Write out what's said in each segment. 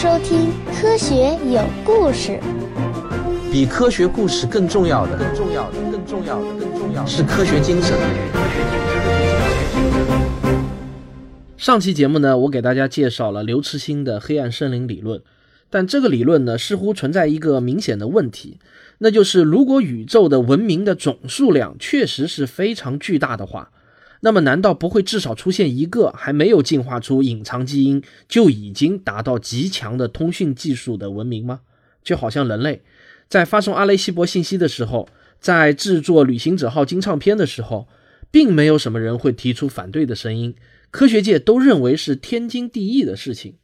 收听《科学有故事》。比科学故事更重要的，更重要的，更重要的，更重要的是科学精神。上期节目呢，我给大家介绍了刘慈欣的黑暗森林理论，但这个理论呢，似乎存在一个明显的问题，那就是如果宇宙的文明的总数量确实是非常巨大的话，那么难道不会至少出现一个还没有进化出隐藏基因就已经达到极强的通讯技术的文明吗？就好像人类在发送阿雷西博信息的时候，在制作旅行者号金唱片的时候，并没有什么人会提出反对的声音。科学界都认为是天经地义的事情，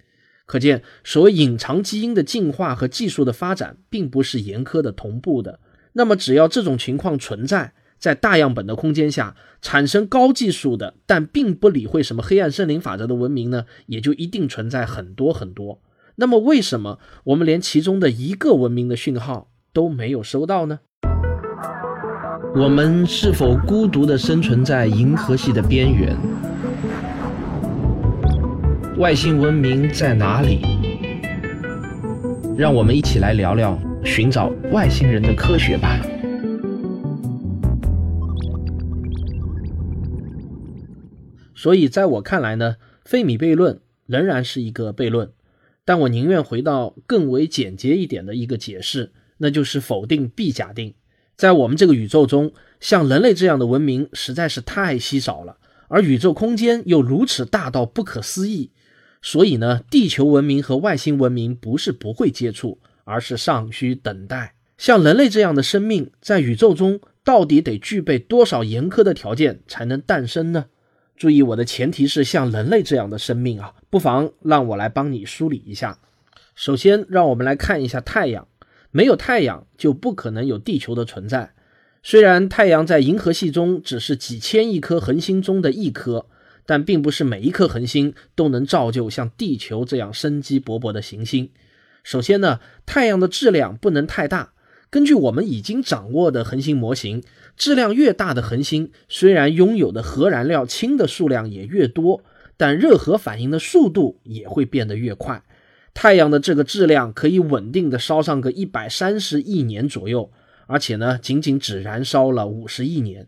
可见所谓隐藏基因的进化和技术的发展，并不是严苛的同步的。那么，只要这种情况存在，在大样本的空间下产生高技术的，但并不理会什么黑暗森林法则的文明呢，也就一定存在很多很多。那么，为什么我们连其中的一个文明的讯号都没有收到呢？我们是否孤独地生存在银河系的边缘？外星文明在哪里？让我们一起来聊聊寻找外星人的科学吧。所以，在我看来呢，费米悖论仍然是一个悖论，但我宁愿回到更为简洁一点的一个解释，那就是否定 B 假定。在我们这个宇宙中，像人类这样的文明实在是太稀少了，而宇宙空间又如此大到不可思议。所以呢，地球文明和外星文明不是不会接触，而是尚需等待。像人类这样的生命，在宇宙中到底得具备多少严苛的条件才能诞生呢？注意，我的前提是像人类这样的生命啊，不妨让我来帮你梳理一下。首先，让我们来看一下太阳，没有太阳就不可能有地球的存在。虽然太阳在银河系中只是几千亿颗恒星中的一颗。但并不是每一颗恒星都能造就像地球这样生机勃勃的行星。首先呢，太阳的质量不能太大。根据我们已经掌握的恒星模型，质量越大的恒星，虽然拥有的核燃料氢的数量也越多，但热核反应的速度也会变得越快。太阳的这个质量可以稳定的烧上个一百三十亿年左右，而且呢，仅仅只燃烧了五十亿年。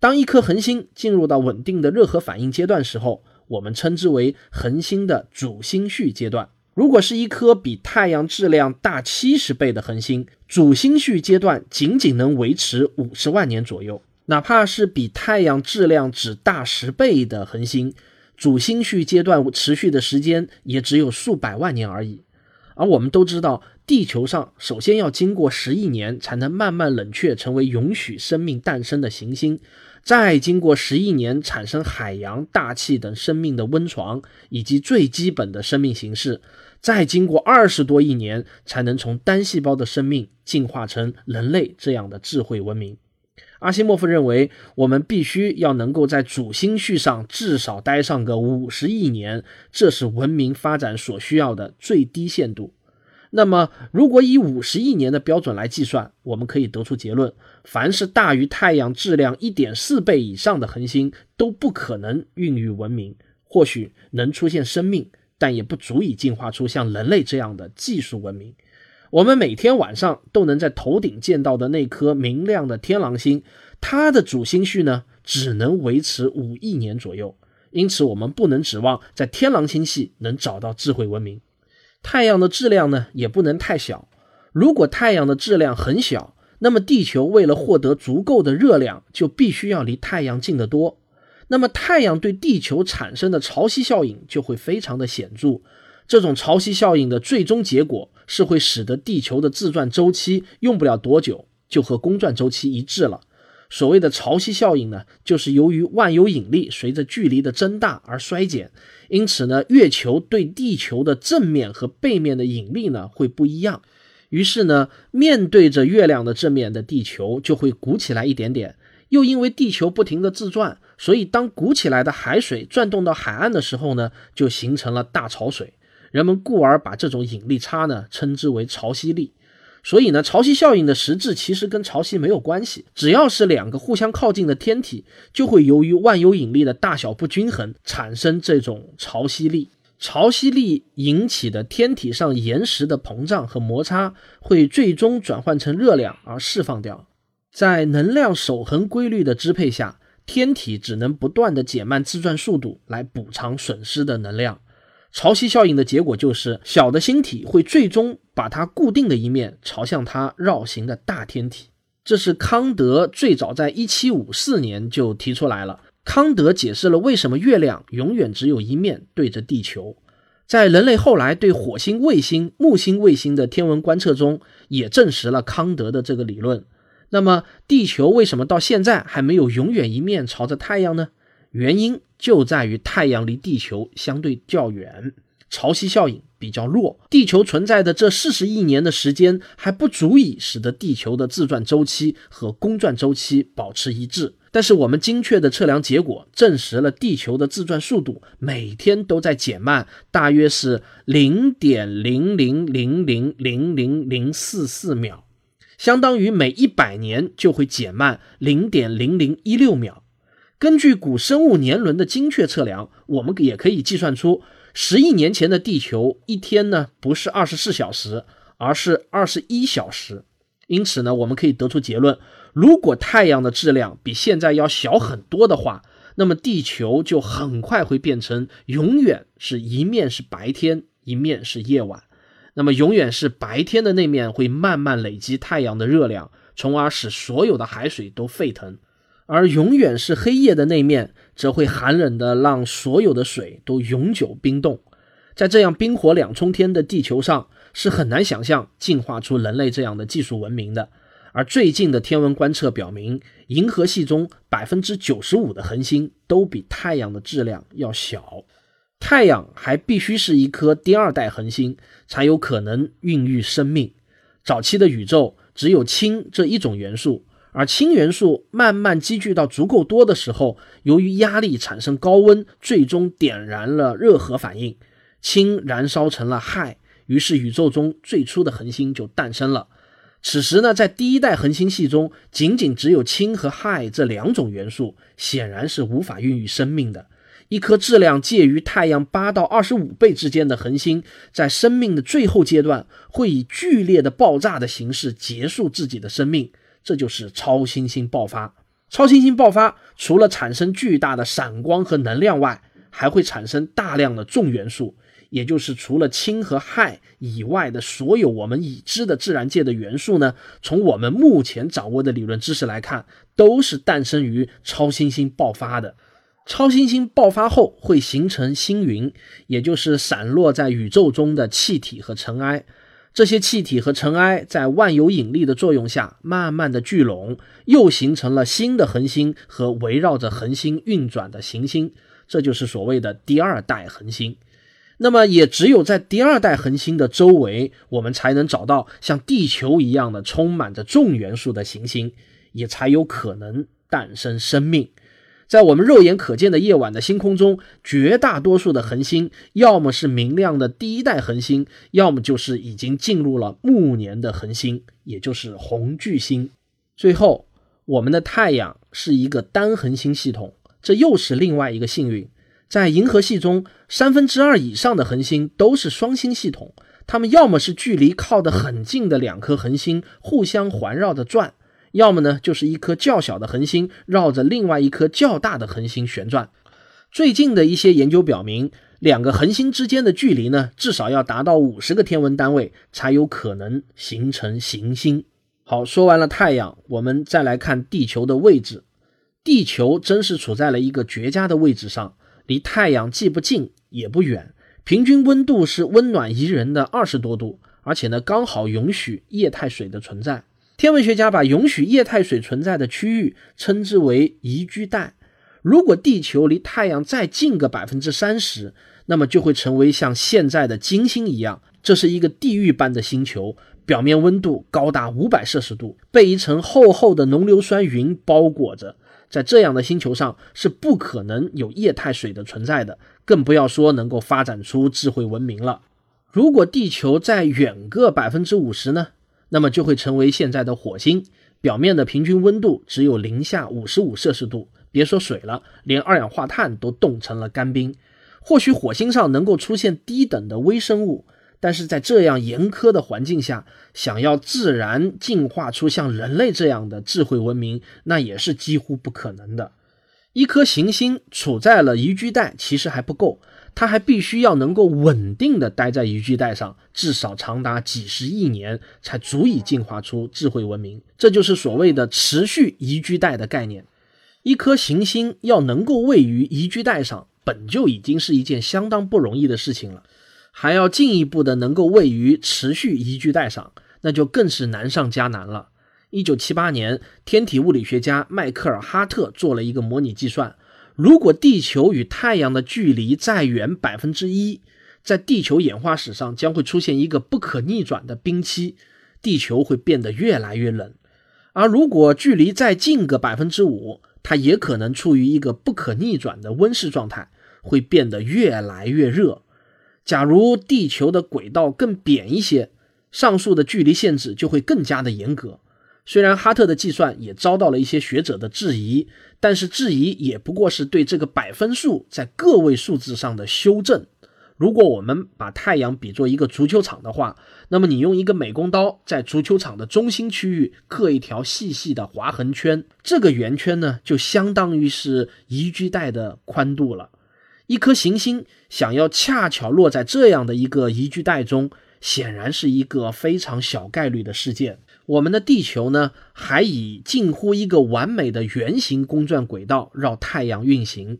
当一颗恒星进入到稳定的热核反应阶段时候，我们称之为恒星的主星序阶段。如果是一颗比太阳质量大七十倍的恒星，主星序阶段仅仅能维持五十万年左右；哪怕是比太阳质量只大十倍的恒星，主星序阶段持续的时间也只有数百万年而已。而我们都知道，地球上首先要经过十亿年才能慢慢冷却，成为允许生命诞生的行星。再经过十亿年产生海洋、大气等生命的温床以及最基本的生命形式，再经过二十多亿年才能从单细胞的生命进化成人类这样的智慧文明。阿西莫夫认为，我们必须要能够在主星序上至少待上个五十亿年，这是文明发展所需要的最低限度。那么，如果以五十亿年的标准来计算，我们可以得出结论：凡是大于太阳质量一点四倍以上的恒星，都不可能孕育文明。或许能出现生命，但也不足以进化出像人类这样的技术文明。我们每天晚上都能在头顶见到的那颗明亮的天狼星，它的主星序呢，只能维持五亿年左右。因此，我们不能指望在天狼星系能找到智慧文明。太阳的质量呢也不能太小。如果太阳的质量很小，那么地球为了获得足够的热量，就必须要离太阳近得多。那么太阳对地球产生的潮汐效应就会非常的显著。这种潮汐效应的最终结果是会使得地球的自转周期用不了多久就和公转周期一致了。所谓的潮汐效应呢，就是由于万有引力随着距离的增大而衰减。因此呢，月球对地球的正面和背面的引力呢会不一样，于是呢，面对着月亮的正面的地球就会鼓起来一点点。又因为地球不停的自转，所以当鼓起来的海水转动到海岸的时候呢，就形成了大潮水。人们故而把这种引力差呢称之为潮汐力。所以呢，潮汐效应的实质其实跟潮汐没有关系。只要是两个互相靠近的天体，就会由于万有引力的大小不均衡产生这种潮汐力。潮汐力引起的天体上岩石的膨胀和摩擦，会最终转换成热量而释放掉。在能量守恒规律的支配下，天体只能不断的减慢自转速度来补偿损失的能量。潮汐效应的结果就是，小的星体会最终把它固定的一面朝向它绕行的大天体。这是康德最早在1754年就提出来了。康德解释了为什么月亮永远只有一面对着地球。在人类后来对火星卫星、木星卫星的天文观测中，也证实了康德的这个理论。那么，地球为什么到现在还没有永远一面朝着太阳呢？原因就在于太阳离地球相对较远，潮汐效应比较弱。地球存在的这四十亿年的时间还不足以使得地球的自转周期和公转周期保持一致。但是我们精确的测量结果证实了地球的自转速度每天都在减慢，大约是零点零零零零零零零四四秒，相当于每一百年就会减慢零点零零一六秒。根据古生物年轮的精确测量，我们也可以计算出十亿年前的地球一天呢不是二十四小时，而是二十一小时。因此呢，我们可以得出结论：如果太阳的质量比现在要小很多的话，那么地球就很快会变成永远是一面是白天，一面是夜晚。那么永远是白天的那面会慢慢累积太阳的热量，从而使所有的海水都沸腾。而永远是黑夜的那面，则会寒冷的让所有的水都永久冰冻。在这样冰火两重天的地球上，是很难想象进化出人类这样的技术文明的。而最近的天文观测表明，银河系中百分之九十五的恒星都比太阳的质量要小。太阳还必须是一颗第二代恒星，才有可能孕育生命。早期的宇宙只有氢这一种元素。而氢元素慢慢积聚到足够多的时候，由于压力产生高温，最终点燃了热核反应，氢燃烧成了氦，于是宇宙中最初的恒星就诞生了。此时呢，在第一代恒星系中，仅仅只有氢和氦这两种元素，显然是无法孕育生命的。一颗质量介于太阳八到二十五倍之间的恒星，在生命的最后阶段，会以剧烈的爆炸的形式结束自己的生命。这就是超新星爆发。超新星爆发除了产生巨大的闪光和能量外，还会产生大量的重元素，也就是除了氢和氦以外的所有我们已知的自然界的元素呢？从我们目前掌握的理论知识来看，都是诞生于超新星爆发的。超新星爆发后会形成星云，也就是散落在宇宙中的气体和尘埃。这些气体和尘埃在万有引力的作用下，慢慢的聚拢，又形成了新的恒星和围绕着恒星运转的行星，这就是所谓的第二代恒星。那么，也只有在第二代恒星的周围，我们才能找到像地球一样的充满着重元素的行星，也才有可能诞生生命。在我们肉眼可见的夜晚的星空中，绝大多数的恒星要么是明亮的第一代恒星，要么就是已经进入了暮年的恒星，也就是红巨星。最后，我们的太阳是一个单恒星系统，这又是另外一个幸运。在银河系中，三分之二以上的恒星都是双星系统，它们要么是距离靠得很近的两颗恒星互相环绕着转。要么呢，就是一颗较小的恒星绕着另外一颗较大的恒星旋转。最近的一些研究表明，两个恒星之间的距离呢，至少要达到五十个天文单位，才有可能形成行星。好，说完了太阳，我们再来看地球的位置。地球真是处在了一个绝佳的位置上，离太阳既不近也不远，平均温度是温暖宜人的二十多度，而且呢，刚好允许液态水的存在。天文学家把允许液态水存在的区域称之为宜居带。如果地球离太阳再近个百分之三十，那么就会成为像现在的金星一样，这是一个地狱般的星球，表面温度高达五百摄氏度，被一层厚厚的浓硫酸云包裹着。在这样的星球上是不可能有液态水的存在的，更不要说能够发展出智慧文明了。如果地球再远个百分之五十呢？那么就会成为现在的火星，表面的平均温度只有零下五十五摄氏度，别说水了，连二氧化碳都冻成了干冰。或许火星上能够出现低等的微生物，但是在这样严苛的环境下，想要自然进化出像人类这样的智慧文明，那也是几乎不可能的。一颗行星处在了宜居带，其实还不够，它还必须要能够稳定的待在宜居带上，至少长达几十亿年，才足以进化出智慧文明。这就是所谓的持续宜居带的概念。一颗行星要能够位于宜居带上，本就已经是一件相当不容易的事情了，还要进一步的能够位于持续宜居带上，那就更是难上加难了。一九七八年，天体物理学家迈克尔·哈特做了一个模拟计算：如果地球与太阳的距离再远百分之一，在地球演化史上将会出现一个不可逆转的冰期，地球会变得越来越冷；而如果距离再近个百分之五，它也可能处于一个不可逆转的温室状态，会变得越来越热。假如地球的轨道更扁一些，上述的距离限制就会更加的严格。虽然哈特的计算也遭到了一些学者的质疑，但是质疑也不过是对这个百分数在个位数字上的修正。如果我们把太阳比作一个足球场的话，那么你用一个美工刀在足球场的中心区域刻一条细细的划痕圈，这个圆圈呢，就相当于是宜居带的宽度了。一颗行星想要恰巧落在这样的一个宜居带中，显然是一个非常小概率的事件。我们的地球呢，还以近乎一个完美的圆形公转轨道绕太阳运行。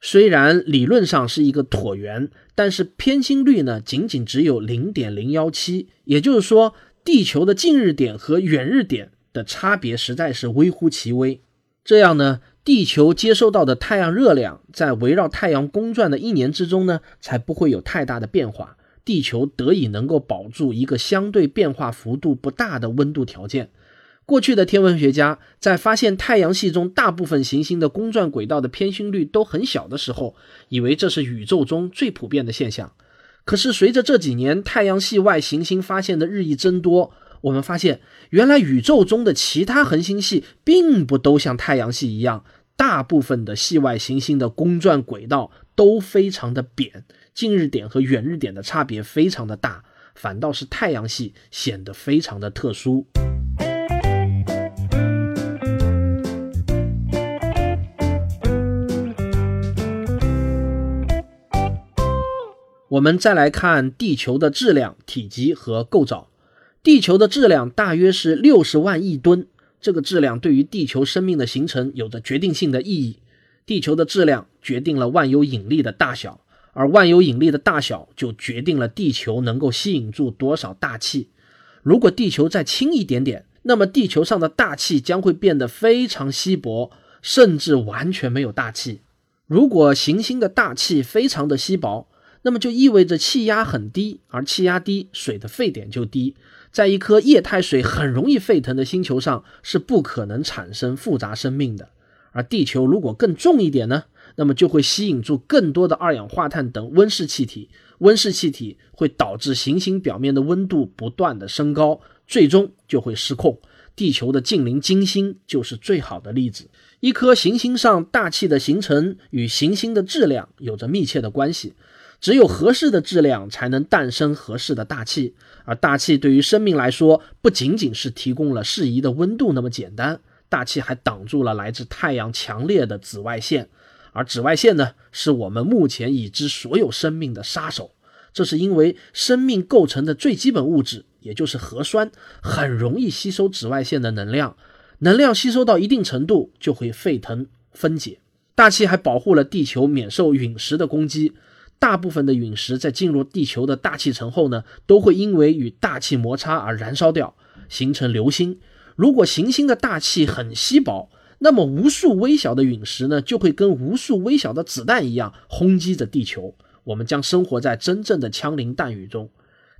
虽然理论上是一个椭圆，但是偏心率呢，仅仅只有零点零幺七。也就是说，地球的近日点和远日点的差别实在是微乎其微。这样呢，地球接收到的太阳热量，在围绕太阳公转的一年之中呢，才不会有太大的变化。地球得以能够保住一个相对变化幅度不大的温度条件。过去的天文学家在发现太阳系中大部分行星的公转轨道的偏心率都很小的时候，以为这是宇宙中最普遍的现象。可是随着这几年太阳系外行星发现的日益增多，我们发现原来宇宙中的其他恒星系并不都像太阳系一样，大部分的系外行星的公转轨道都非常的扁。近日点和远日点的差别非常的大，反倒是太阳系显得非常的特殊。我们再来看地球的质量、体积和构造。地球的质量大约是六十万亿吨，这个质量对于地球生命的形成有着决定性的意义。地球的质量决定了万有引力的大小。而万有引力的大小就决定了地球能够吸引住多少大气。如果地球再轻一点点，那么地球上的大气将会变得非常稀薄，甚至完全没有大气。如果行星的大气非常的稀薄，那么就意味着气压很低，而气压低，水的沸点就低。在一颗液态水很容易沸腾的星球上，是不可能产生复杂生命的。而地球如果更重一点呢？那么就会吸引住更多的二氧化碳等温室气体，温室气体会导致行星表面的温度不断的升高，最终就会失控。地球的近邻金星就是最好的例子。一颗行星上大气的形成与行星的质量有着密切的关系，只有合适的质量才能诞生合适的大气，而大气对于生命来说不仅仅是提供了适宜的温度那么简单，大气还挡住了来自太阳强烈的紫外线。而紫外线呢，是我们目前已知所有生命的杀手。这是因为生命构成的最基本物质，也就是核酸，很容易吸收紫外线的能量。能量吸收到一定程度，就会沸腾分解。大气还保护了地球免受陨石的攻击。大部分的陨石在进入地球的大气层后呢，都会因为与大气摩擦而燃烧掉，形成流星。如果行星的大气很稀薄，那么，无数微小的陨石呢，就会跟无数微小的子弹一样轰击着地球。我们将生活在真正的枪林弹雨中。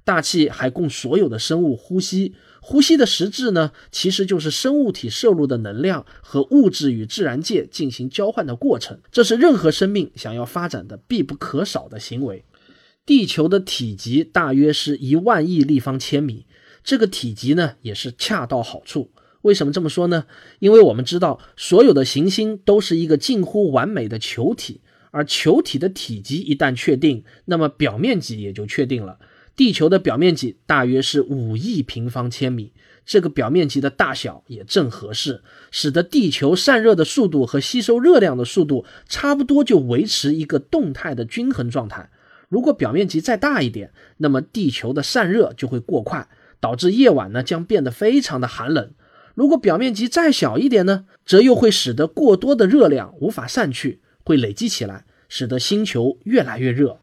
大气还供所有的生物呼吸，呼吸的实质呢，其实就是生物体摄入的能量和物质与自然界进行交换的过程。这是任何生命想要发展的必不可少的行为。地球的体积大约是一万亿立方千米，这个体积呢，也是恰到好处。为什么这么说呢？因为我们知道，所有的行星都是一个近乎完美的球体，而球体的体积一旦确定，那么表面积也就确定了。地球的表面积大约是五亿平方千米，这个表面积的大小也正合适，使得地球散热的速度和吸收热量的速度差不多就维持一个动态的均衡状态。如果表面积再大一点，那么地球的散热就会过快，导致夜晚呢将变得非常的寒冷。如果表面积再小一点呢，则又会使得过多的热量无法散去，会累积起来，使得星球越来越热。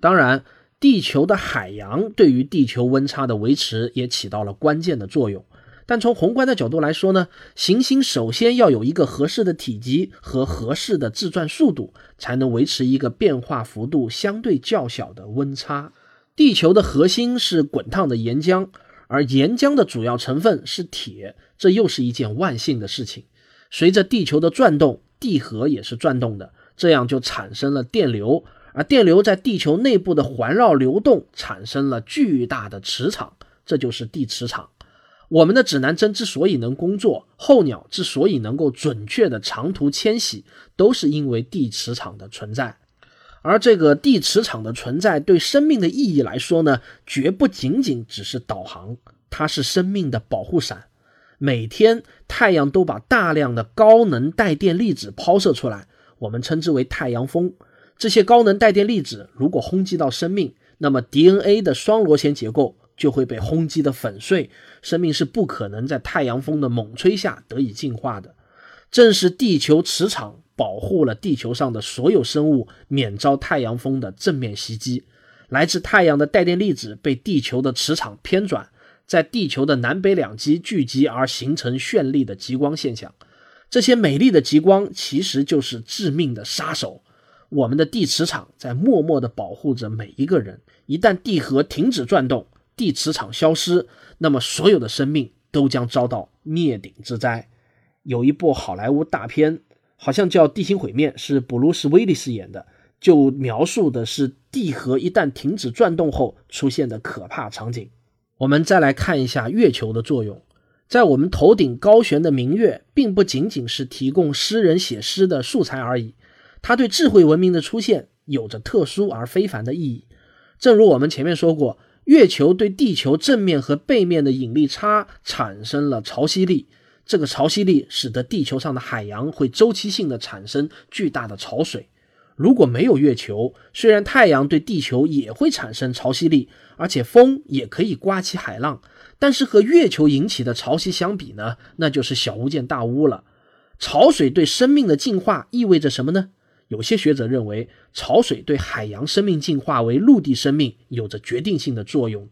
当然。地球的海洋对于地球温差的维持也起到了关键的作用，但从宏观的角度来说呢，行星首先要有一个合适的体积和合适的自转速度，才能维持一个变化幅度相对较小的温差。地球的核心是滚烫的岩浆，而岩浆的主要成分是铁，这又是一件万幸的事情。随着地球的转动，地核也是转动的，这样就产生了电流。而电流在地球内部的环绕流动，产生了巨大的磁场，这就是地磁场。我们的指南针之所以能工作，候鸟之所以能够准确的长途迁徙，都是因为地磁场的存在。而这个地磁场的存在，对生命的意义来说呢，绝不仅仅只是导航，它是生命的保护伞。每天太阳都把大量的高能带电粒子抛射出来，我们称之为太阳风。这些高能带电粒子如果轰击到生命，那么 DNA 的双螺旋结构就会被轰击的粉碎，生命是不可能在太阳风的猛吹下得以进化的。正是地球磁场保护了地球上的所有生物免遭太阳风的正面袭击。来自太阳的带电粒子被地球的磁场偏转，在地球的南北两极聚集而形成绚丽的极光现象。这些美丽的极光其实就是致命的杀手。我们的地磁场在默默地保护着每一个人。一旦地核停止转动，地磁场消失，那么所有的生命都将遭到灭顶之灾。有一部好莱坞大片，好像叫《地心毁灭》，是布鲁斯·威利斯演的，就描述的是地核一旦停止转动后出现的可怕场景。我们再来看一下月球的作用，在我们头顶高悬的明月，并不仅仅是提供诗人写诗的素材而已。它对智慧文明的出现有着特殊而非凡的意义。正如我们前面说过，月球对地球正面和背面的引力差产生了潮汐力，这个潮汐力使得地球上的海洋会周期性的产生巨大的潮水。如果没有月球，虽然太阳对地球也会产生潮汐力，而且风也可以刮起海浪，但是和月球引起的潮汐相比呢，那就是小巫见大巫了。潮水对生命的进化意味着什么呢？有些学者认为，潮水对海洋生命进化为陆地生命有着决定性的作用。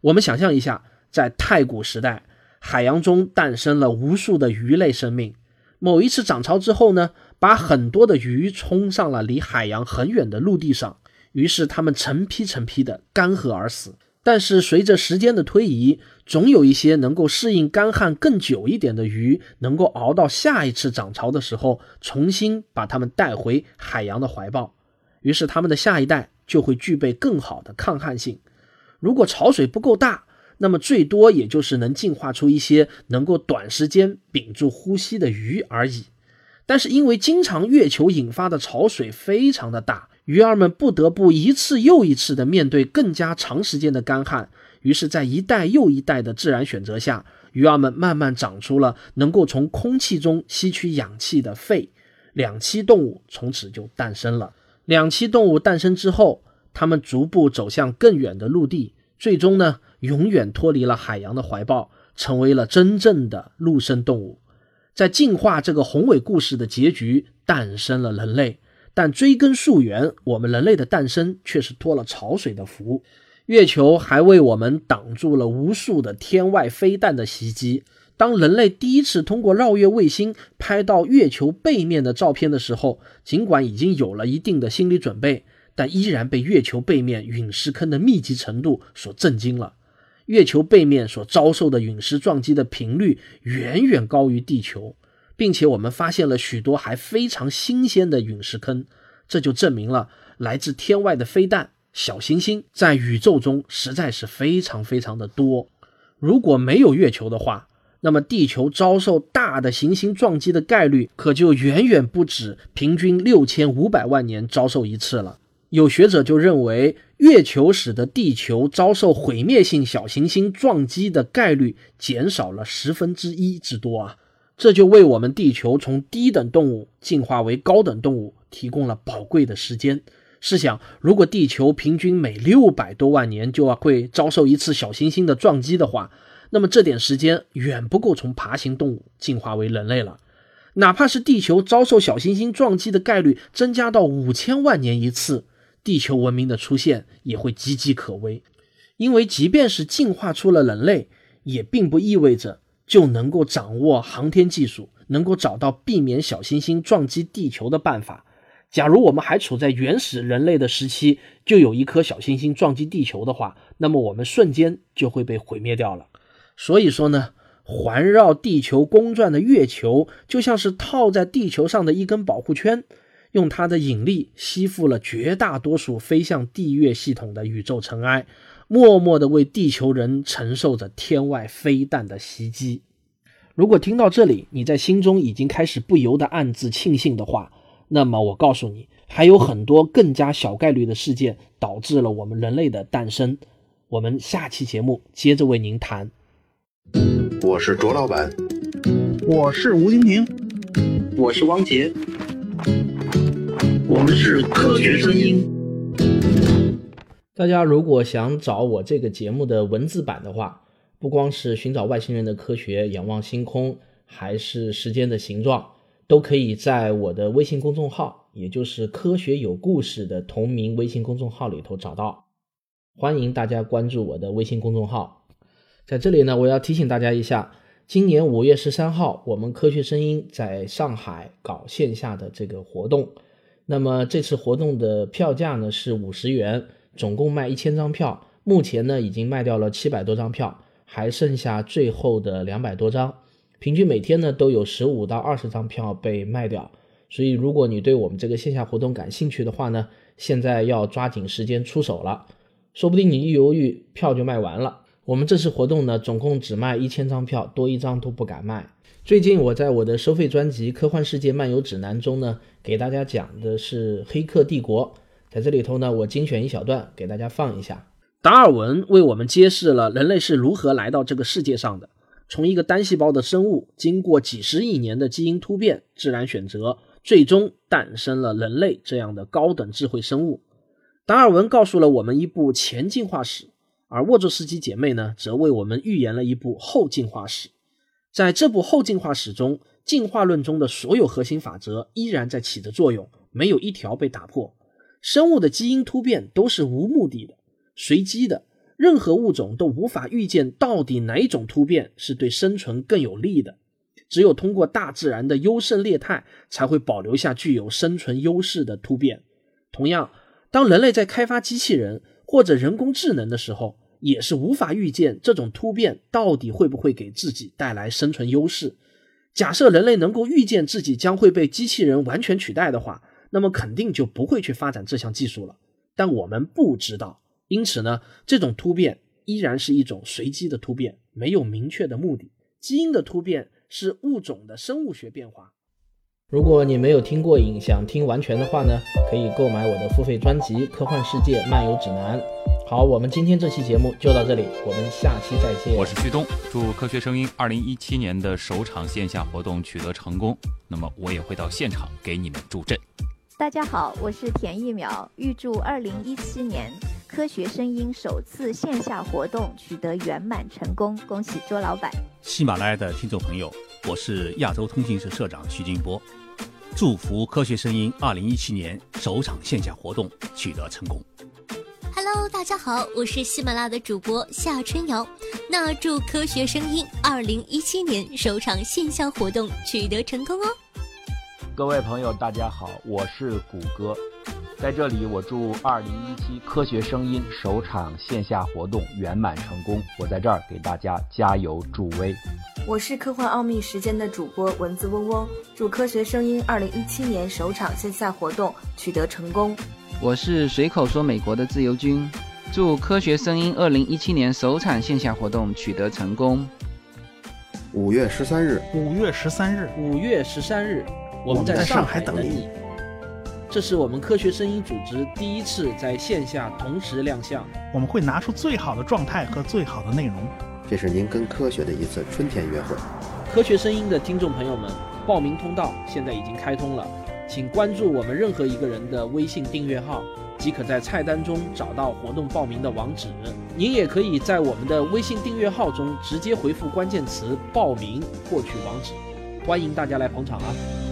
我们想象一下，在太古时代，海洋中诞生了无数的鱼类生命。某一次涨潮之后呢，把很多的鱼冲上了离海洋很远的陆地上，于是它们成批成批的干涸而死。但是随着时间的推移，总有一些能够适应干旱更久一点的鱼，能够熬到下一次涨潮的时候，重新把它们带回海洋的怀抱。于是它们的下一代就会具备更好的抗旱性。如果潮水不够大，那么最多也就是能进化出一些能够短时间屏住呼吸的鱼而已。但是因为经常月球引发的潮水非常的大。鱼儿们不得不一次又一次的面对更加长时间的干旱，于是，在一代又一代的自然选择下，鱼儿们慢慢长出了能够从空气中吸取氧气的肺。两栖动物从此就诞生了。两栖动物诞生之后，它们逐步走向更远的陆地，最终呢，永远脱离了海洋的怀抱，成为了真正的陆生动物。在进化这个宏伟故事的结局，诞生了人类。但追根溯源，我们人类的诞生却是托了潮水的福。月球还为我们挡住了无数的天外飞弹的袭击。当人类第一次通过绕月卫星拍到月球背面的照片的时候，尽管已经有了一定的心理准备，但依然被月球背面陨石坑的密集程度所震惊了。月球背面所遭受的陨石撞击的频率远远高于地球。并且我们发现了许多还非常新鲜的陨石坑，这就证明了来自天外的飞弹、小行星在宇宙中实在是非常非常的多。如果没有月球的话，那么地球遭受大的行星撞击的概率可就远远不止平均六千五百万年遭受一次了。有学者就认为，月球使得地球遭受毁灭性小行星撞击的概率减少了十分之一之多啊！这就为我们地球从低等动物进化为高等动物提供了宝贵的时间。试想，如果地球平均每六百多万年就要会遭受一次小行星的撞击的话，那么这点时间远不够从爬行动物进化为人类了。哪怕是地球遭受小行星撞击的概率增加到五千万年一次。地球文明的出现也会岌岌可危，因为即便是进化出了人类，也并不意味着就能够掌握航天技术，能够找到避免小行星撞击地球的办法。假如我们还处在原始人类的时期，就有一颗小行星撞击地球的话，那么我们瞬间就会被毁灭掉了。所以说呢，环绕地球公转的月球就像是套在地球上的一根保护圈。用它的引力吸附了绝大多数飞向地月系统的宇宙尘埃，默默地为地球人承受着天外飞弹的袭击。如果听到这里，你在心中已经开始不由得暗自庆幸的话，那么我告诉你，还有很多更加小概率的事件导致了我们人类的诞生。我们下期节目接着为您谈。我是卓老板，我是吴婷婷，我是汪杰。我们是科学声音。大家如果想找我这个节目的文字版的话，不光是寻找外星人的科学、仰望星空，还是时间的形状，都可以在我的微信公众号，也就是“科学有故事”的同名微信公众号里头找到。欢迎大家关注我的微信公众号。在这里呢，我要提醒大家一下，今年五月十三号，我们科学声音在上海搞线下的这个活动。那么这次活动的票价呢是五十元，总共卖一千张票，目前呢已经卖掉了七百多张票，还剩下最后的两百多张，平均每天呢都有十五到二十张票被卖掉。所以如果你对我们这个线下活动感兴趣的话呢，现在要抓紧时间出手了，说不定你一犹豫票就卖完了。我们这次活动呢总共只卖一千张票，多一张都不敢卖。最近我在我的收费专辑《科幻世界漫游指南》中呢，给大家讲的是《黑客帝国》。在这里头呢，我精选一小段给大家放一下。达尔文为我们揭示了人类是如何来到这个世界上的，从一个单细胞的生物，经过几十亿年的基因突变、自然选择，最终诞生了人类这样的高等智慧生物。达尔文告诉了我们一部前进化史，而沃卓斯基姐妹呢，则为我们预言了一部后进化史。在这部后进化史中，进化论中的所有核心法则依然在起着作用，没有一条被打破。生物的基因突变都是无目的的、随机的，任何物种都无法预见到底哪种突变是对生存更有利的。只有通过大自然的优胜劣汰，才会保留下具有生存优势的突变。同样，当人类在开发机器人或者人工智能的时候，也是无法预见这种突变到底会不会给自己带来生存优势。假设人类能够预见自己将会被机器人完全取代的话，那么肯定就不会去发展这项技术了。但我们不知道，因此呢，这种突变依然是一种随机的突变，没有明确的目的。基因的突变是物种的生物学变化。如果你没有听过瘾，想听完全的话呢，可以购买我的付费专辑《科幻世界漫游指南》。好，我们今天这期节目就到这里，我们下期再见。我是旭东，祝科学声音二零一七年的首场线下活动取得成功。那么我也会到现场给你们助阵。大家好，我是田一苗，预祝二零一七年科学声音首次线下活动取得圆满成功，恭喜周老板。喜马拉雅的听众朋友，我是亚洲通信社社长徐金波，祝福科学声音二零一七年首场线下活动取得成功。Hello，大家好，我是喜马拉雅的主播夏春瑶。那祝科学声音二零一七年首场线下活动取得成功哦。各位朋友，大家好，我是谷歌，在这里我祝二零一七科学声音首场线下活动圆满成功。我在这儿给大家加油助威。我是科幻奥秘时间的主播文字嗡嗡，祝科学声音二零一七年首场线下活动取得成功。我是随口说美国的自由军，祝科学声音二零一七年首场线下活动取得成功。五月十三日，五月十三日，五月十三日，我们在上海等你。这是我们科学声音组织第一次在线下同时亮相，我们会拿出最好的状态和最好的内容。这是您跟科学的一次春天约会。科学声音的听众朋友们，报名通道现在已经开通了，请关注我们任何一个人的微信订阅号，即可在菜单中找到活动报名的网址。您也可以在我们的微信订阅号中直接回复关键词“报名”获取网址。欢迎大家来捧场啊！